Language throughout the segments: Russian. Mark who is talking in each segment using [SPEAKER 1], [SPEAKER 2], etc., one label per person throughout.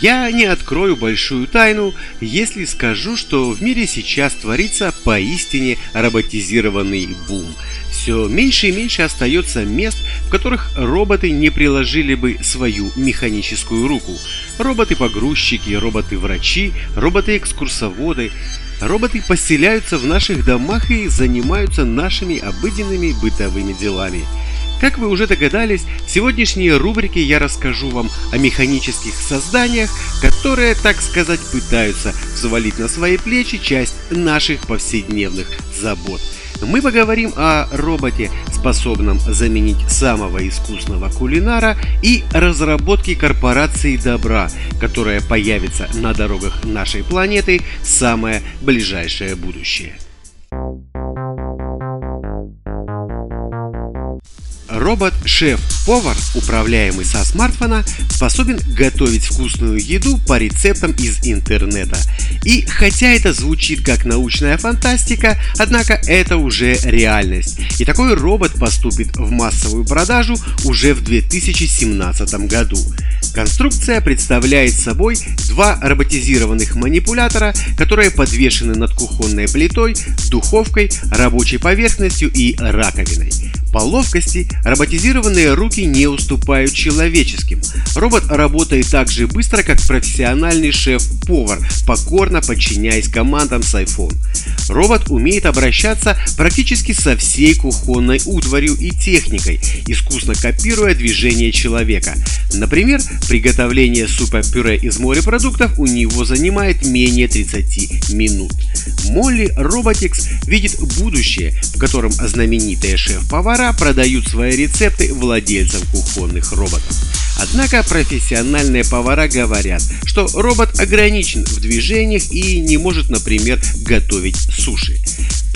[SPEAKER 1] Я не открою большую тайну, если скажу, что в мире сейчас творится поистине роботизированный бум. Все меньше и меньше остается мест, в которых роботы не приложили бы свою механическую руку. Роботы-погрузчики, роботы-врачи, роботы-экскурсоводы. Роботы поселяются в наших домах и занимаются нашими обыденными бытовыми делами. Как вы уже догадались, в сегодняшней рубрике я расскажу вам о механических созданиях, которые, так сказать, пытаются взвалить на свои плечи часть наших повседневных забот. Мы поговорим о роботе, способном заменить самого искусного кулинара и разработке корпорации добра, которая появится на дорогах нашей планеты в самое ближайшее будущее. Робот-шеф-повар, управляемый со смартфона, способен готовить вкусную еду по рецептам из интернета. И хотя это звучит как научная фантастика, однако это уже реальность. И такой робот поступит в массовую продажу уже в 2017 году. Конструкция представляет собой два роботизированных манипулятора, которые подвешены над кухонной плитой, духовкой, рабочей поверхностью и раковиной. По ловкости роботизированные руки не уступают человеческим. Робот работает так же быстро, как профессиональный шеф-повар, покорно подчиняясь командам с iPhone. Робот умеет обращаться практически со всей кухонной утварью и техникой, искусно копируя движения человека. Например, приготовление супа-пюре из морепродуктов у него занимает менее 30 минут. Молли Robotics видит будущее, в котором знаменитые шеф-повара продают свои рецепты владельцам кухонных роботов. Однако профессиональные повара говорят, что робот ограничен в движениях и не может, например, готовить суши.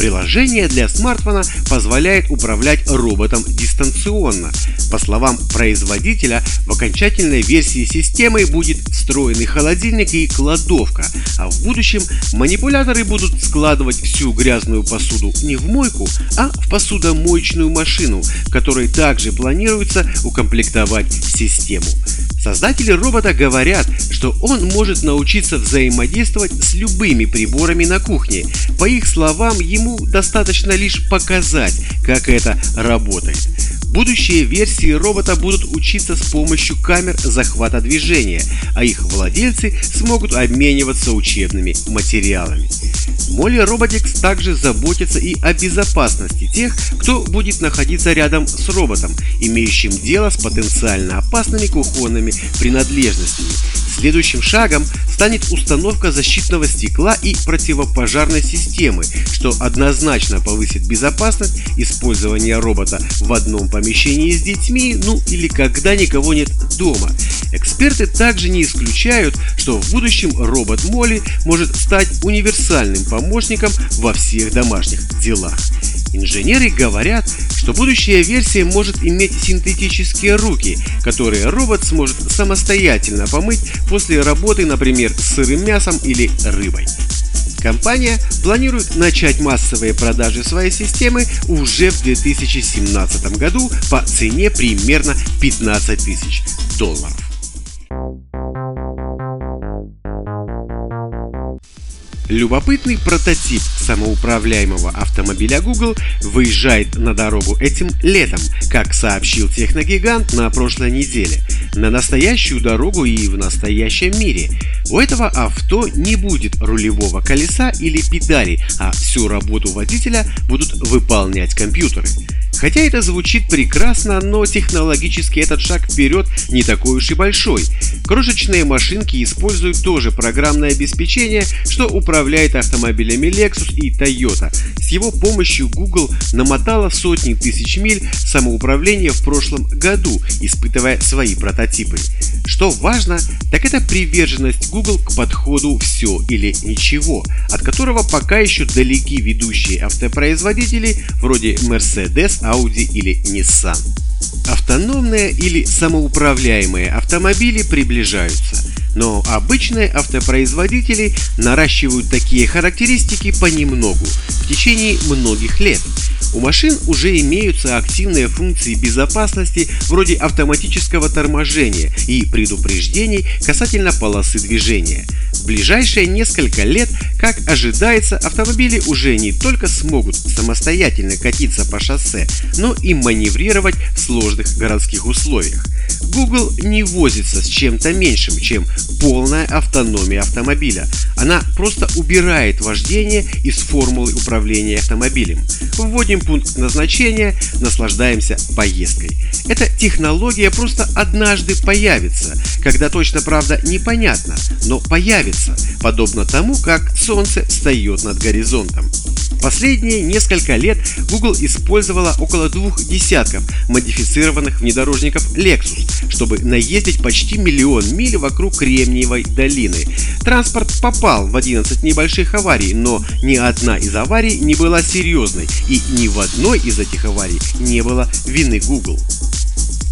[SPEAKER 1] Приложение для смартфона позволяет управлять роботом дистанционно. По словам производителя, в окончательной версии системы будет встроенный холодильник и кладовка, а в будущем манипуляторы будут складывать всю грязную посуду не в мойку, а в посудомоечную машину, которой также планируется укомплектовать систему. Создатели робота говорят, что он может научиться взаимодействовать с любыми приборами на кухне. По их словам, ему достаточно лишь показать, как это работает. Будущие версии робота будут учиться с помощью камер захвата движения, а их владельцы смогут обмениваться учебными материалами. Молли Robotics также заботится и о безопасности тех, кто будет находиться рядом с роботом, имеющим дело с потенциально опасными кухонными принадлежностями. Следующим шагом станет установка защитного стекла и противопожарной системы, что однозначно повысит безопасность использования робота в одном помещении с детьми, ну или когда никого нет дома. Эксперты также не исключают, что в будущем робот Молли может стать универсальным помощником во всех домашних делах. Инженеры говорят, что будущая версия может иметь синтетические руки, которые робот сможет самостоятельно помыть после работы, например, с сырым мясом или рыбой. Компания планирует начать массовые продажи своей системы уже в 2017 году по цене примерно 15 тысяч долларов. Любопытный прототип самоуправляемого автомобиля Google выезжает на дорогу этим летом, как сообщил техногигант на прошлой неделе, на настоящую дорогу и в настоящем мире. У этого авто не будет рулевого колеса или педали, а всю работу водителя будут выполнять компьютеры. Хотя это звучит прекрасно, но технологически этот шаг вперед не такой уж и большой. Крошечные машинки используют тоже программное обеспечение, что управляет автомобилями Lexus и Toyota. С его помощью Google намотала сотни тысяч миль самоуправления в прошлом году, испытывая свои прототипы. Что важно, так это приверженность Google к подходу «все или ничего», от которого пока еще далеки ведущие автопроизводители вроде Mercedes, Audi или Nissan. Автономные или самоуправляемые автомобили приближаются, но обычные автопроизводители наращивают такие характеристики понемногу в течение многих лет. У машин уже имеются активные функции безопасности вроде автоматического торможения и предупреждений касательно полосы движения. В ближайшие несколько лет, как ожидается, автомобили уже не только смогут самостоятельно катиться по шоссе, но и маневрировать в сложных городских условиях. Google не возится с чем-то меньшим, чем полная автономия автомобиля. Она просто убирает вождение из формулы управления автомобилем. Вводим пункт назначения, наслаждаемся поездкой. Эта технология просто однажды появится, когда точно правда непонятно, но появится, подобно тому, как солнце встает над горизонтом. Последние несколько лет Google использовала около двух десятков модифицированных внедорожников Lexus, чтобы наездить почти миллион миль вокруг Кремниевой долины. Транспорт попал в 11 небольших аварий, но ни одна из аварий не была серьезной, и ни в одной из этих аварий не было вины Google.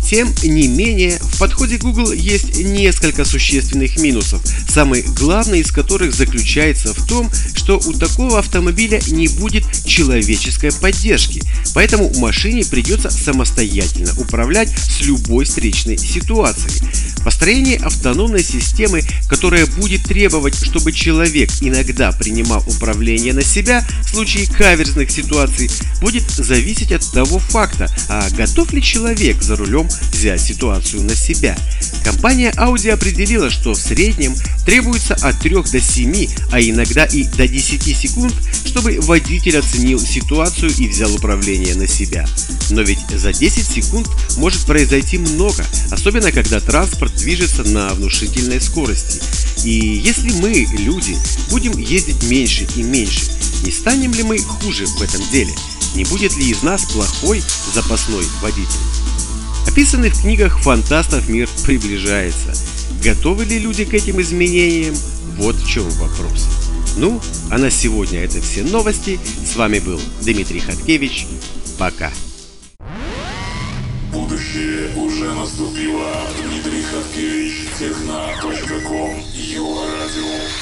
[SPEAKER 1] Тем не менее, в подходе Google есть несколько существенных минусов, самый главный из которых заключается в том, что у такого автомобиля не будет человеческой поддержки, поэтому машине придется самостоятельно управлять с любой встречной ситуацией. Построение автономной системы, которая будет требовать, чтобы человек иногда принимал управление на себя в случае каверзных ситуаций, будет зависеть от того факта, а готов ли человек за рулем взять ситуацию на себя. Компания Audi определила, что в среднем требуется от 3 до 7, а иногда и до 10 секунд, чтобы водитель оценил ситуацию и взял управление на себя. Но ведь за 10 секунд может произойти много, особенно когда транспорт движется на внушительной скорости. И если мы, люди, будем ездить меньше и меньше, не станем ли мы хуже в этом деле? Не будет ли из нас плохой запасной водитель? Описанный в книгах фантастов мир приближается. Готовы ли люди к этим изменениям? Вот в чем вопрос. Ну, а на сегодня это все новости. С вами был Дмитрий Хаткевич. Пока.
[SPEAKER 2] Будущее уже наступило. Хаткевич, техна.ком, Его радио.